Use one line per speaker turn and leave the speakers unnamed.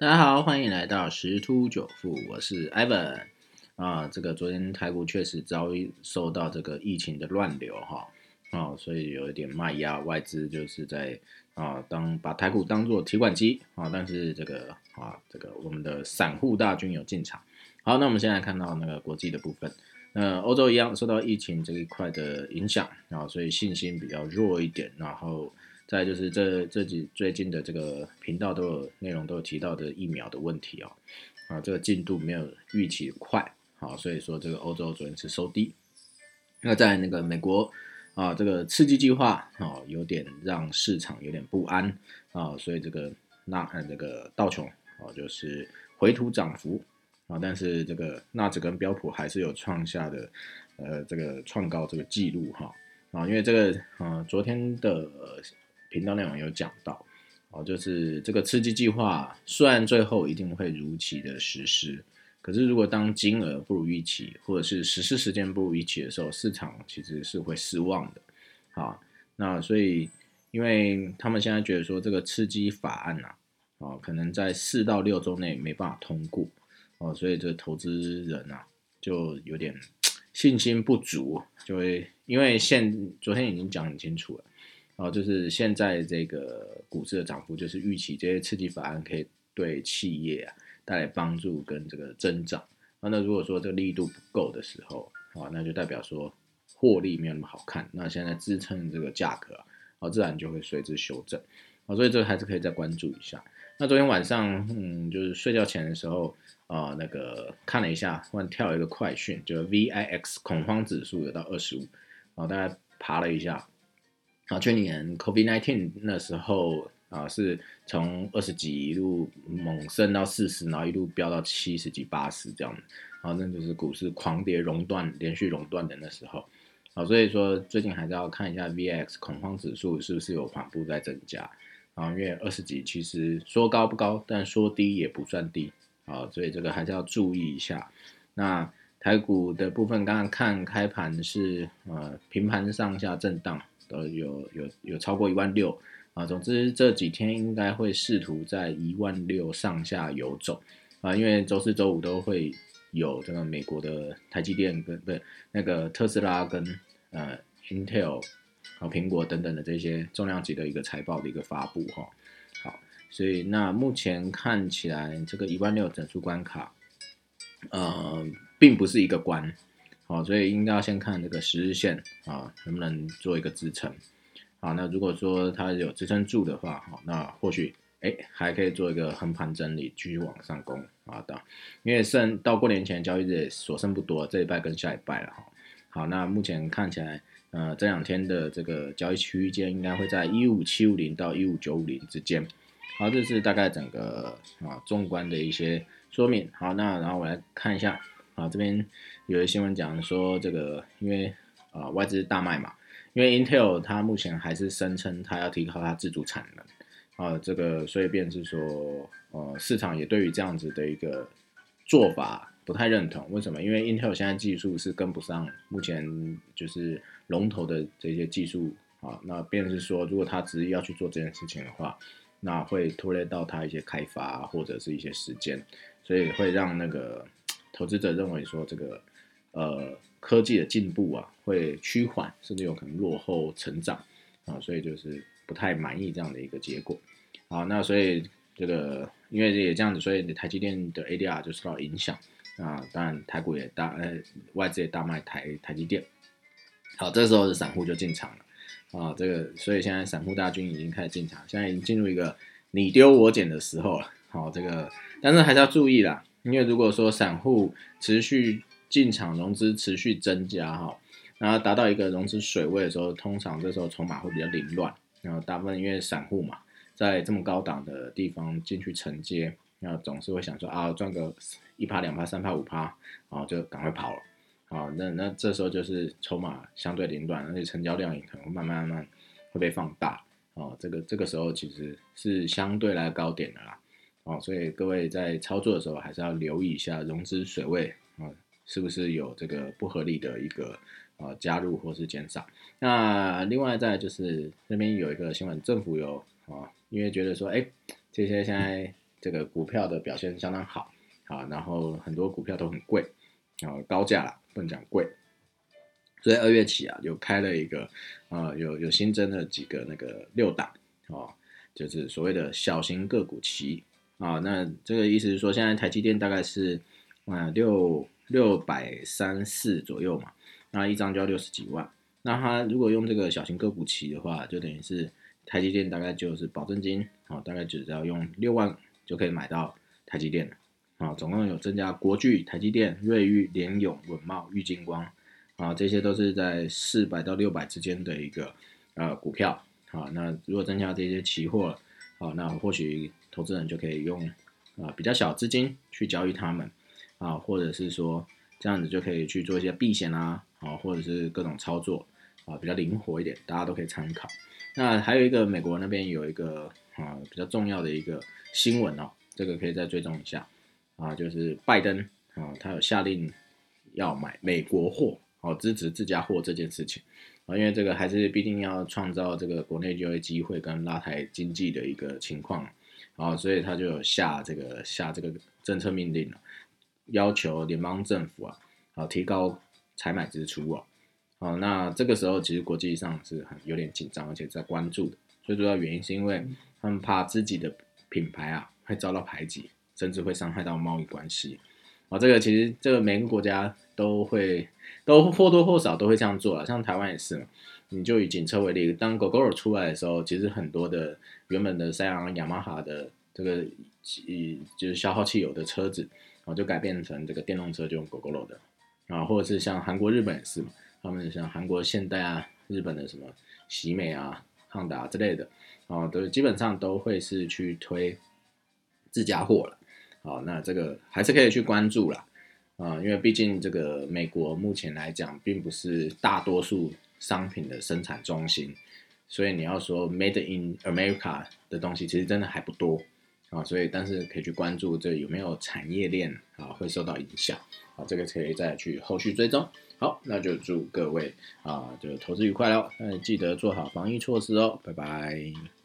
大家好，欢迎来到十突九富，我是 Evan 啊。这个昨天台股确实遭遇受到这个疫情的乱流哈啊，所以有一点卖压，外资就是在啊当把台股当做提款机啊，但是这个啊这个我们的散户大军有进场。好，那我们现在看到那个国际的部分，那欧洲一样受到疫情这一块的影响啊，所以信心比较弱一点，然后。再就是这这几最近的这个频道都有内容都有提到的疫苗的问题哦，啊，这个进度没有预期快，好，所以说这个欧洲昨天是收低。那在那个美国啊，这个刺激计划啊，有点让市场有点不安啊，所以这个纳呃这个道琼啊就是回吐涨幅啊，但是这个纳指跟标普还是有创下的呃这个创高这个记录哈啊，因为这个呃昨天的。频道内容有讲到，哦，就是这个刺激计划虽然最后一定会如期的实施，可是如果当金额不如预期，或者是实施时间不如预期的时候，市场其实是会失望的，啊，那所以因为他们现在觉得说这个刺激法案呐，啊，可能在四到六周内没办法通过，哦，所以这投资人呐就有点信心不足，就会因为现昨天已经讲很清楚了。哦，就是现在这个股市的涨幅，就是预期这些刺激法案可以对企业啊带来帮助跟这个增长。啊，那如果说这个力度不够的时候，啊，那就代表说获利没有那么好看。那现在支撑这个价格啊，自然就会随之修正。啊，所以这个还是可以再关注一下。那昨天晚上，嗯，就是睡觉前的时候，啊，那个看了一下，忽然跳了一个快讯，就是 VIX 恐慌指数有到二十五，啊，大概爬了一下。啊，去年 COVID-19 那时候啊，是从二十几一路猛升到四十，然后一路飙到七十几、八十这样的，啊，那就是股市狂跌熔断、连续熔断的那时候，啊，所以说最近还是要看一下 VX 恐慌指数是不是有缓步在增加，啊，因为二十几其实说高不高，但说低也不算低，啊，所以这个还是要注意一下。那台股的部分，刚刚看开盘是呃平盘上下震荡。呃，有有有超过一万六啊，总之这几天应该会试图在一万六上下游走啊，因为周四周五都会有这个美国的台积电跟不那个特斯拉跟呃 Intel 和苹果等等的这些重量级的一个财报的一个发布哈，好，所以那目前看起来这个一万六整数关卡，呃，并不是一个关。好，所以应该要先看这个十日线啊，能不能做一个支撑？好，那如果说它有支撑住的话，好，那或许哎还可以做一个横盘整理，继续往上攻啊的。因为剩到过年前交易日所剩不多，这一拜跟下一拜了哈。好，那目前看起来，呃，这两天的这个交易区间应该会在一五七五零到一五九五零之间。好，这是大概整个啊纵观的一些说明。好，那然后我来看一下。啊，这边有的新闻讲说，这个因为啊外资大卖嘛，因为 Intel 它目前还是声称它要提高它自主产能，啊，这个所以便是说，呃，市场也对于这样子的一个做法不太认同。为什么？因为 Intel 现在技术是跟不上目前就是龙头的这些技术啊，那便是说，如果他执意要去做这件事情的话，那会拖累到他一些开发或者是一些时间，所以会让那个。投资者认为说这个呃科技的进步啊会趋缓，甚至有可能落后成长啊，所以就是不太满意这样的一个结果。好，那所以这个因为也这样子，所以台积电的 ADR 就受到影响啊。当然台股也大呃外资也大卖台台积电。好，这时候的散户就进场了啊。这个所以现在散户大军已经开始进场，现在已经进入一个你丢我捡的时候了。好，这个但是还是要注意啦。因为如果说散户持续进场融资持续增加哈，然后达到一个融资水位的时候，通常这时候筹码会比较凌乱。然后大部分因为散户嘛，在这么高档的地方进去承接，那总是会想说啊赚个一趴两趴三趴五趴，然后就赶快跑了。啊，那那这时候就是筹码相对凌乱，而且成交量也可能慢慢慢慢会被放大。哦，这个这个时候其实是相对来高点的啦。哦，所以各位在操作的时候还是要留意一下融资水位啊，是不是有这个不合理的一个呃加入或是减少。那另外再就是那边有一个新闻，政府有啊，因为觉得说，哎，这些现在这个股票的表现相当好啊，然后很多股票都很贵啊，高价了，不能讲贵。所以二月起啊，就开了一个啊，有有新增了几个那个六档哦，就是所谓的小型个股期啊。那这个意思是说，现在台积电大概是啊六六百三四左右嘛，那一张就要六十几万。那他如果用这个小型个股期的话，就等于是台积电大概就是保证金啊，大概只要用六万就可以买到台积电了啊。总共有增加国巨、台积电、瑞昱、联永、稳茂、玉金光啊，这些都是在四百到六百之间的一个呃股票啊。那如果增加这些期货啊，那或许投资人就可以用啊比较小资金去交易他们啊，或者是说这样子就可以去做一些避险啊。啊，或者是各种操作啊，比较灵活一点，大家都可以参考。那还有一个美国那边有一个啊比较重要的一个新闻哦，这个可以再追踪一下啊，就是拜登啊，他有下令要买美国货，哦，支持自家货这件事情啊，因为这个还是必定要创造这个国内就业机会跟拉抬经济的一个情况啊，所以他就有下这个下这个政策命令了，要求联邦政府啊，啊提高。采买支出哦，哦，那这个时候其实国际上是很有点紧张，而且在关注的。最主要原因是因为他们怕自己的品牌啊会遭到排挤，甚至会伤害到贸易关系。哦，这个其实这个每个国家都会都或多或少都会这样做了，像台湾也是。你就以警车为例，当 GoGo 出来的时候，其实很多的原本的三洋、雅马哈的这个以就是消耗汽油的车子，然后，就改变成这个电动车，就用 GoGo 的。啊，或者是像韩国、日本也是嘛，他们像韩国现代啊，日本的什么喜美啊、汉达之类的，啊，都基本上都会是去推自家货了。好，那这个还是可以去关注了，啊，因为毕竟这个美国目前来讲，并不是大多数商品的生产中心，所以你要说 Made in America 的东西，其实真的还不多。啊，所以但是可以去关注这有没有产业链啊会受到影响啊，这个可以再去后续追踪。好，那就祝各位啊，就投资愉快喽，那记得做好防疫措施哦，拜拜。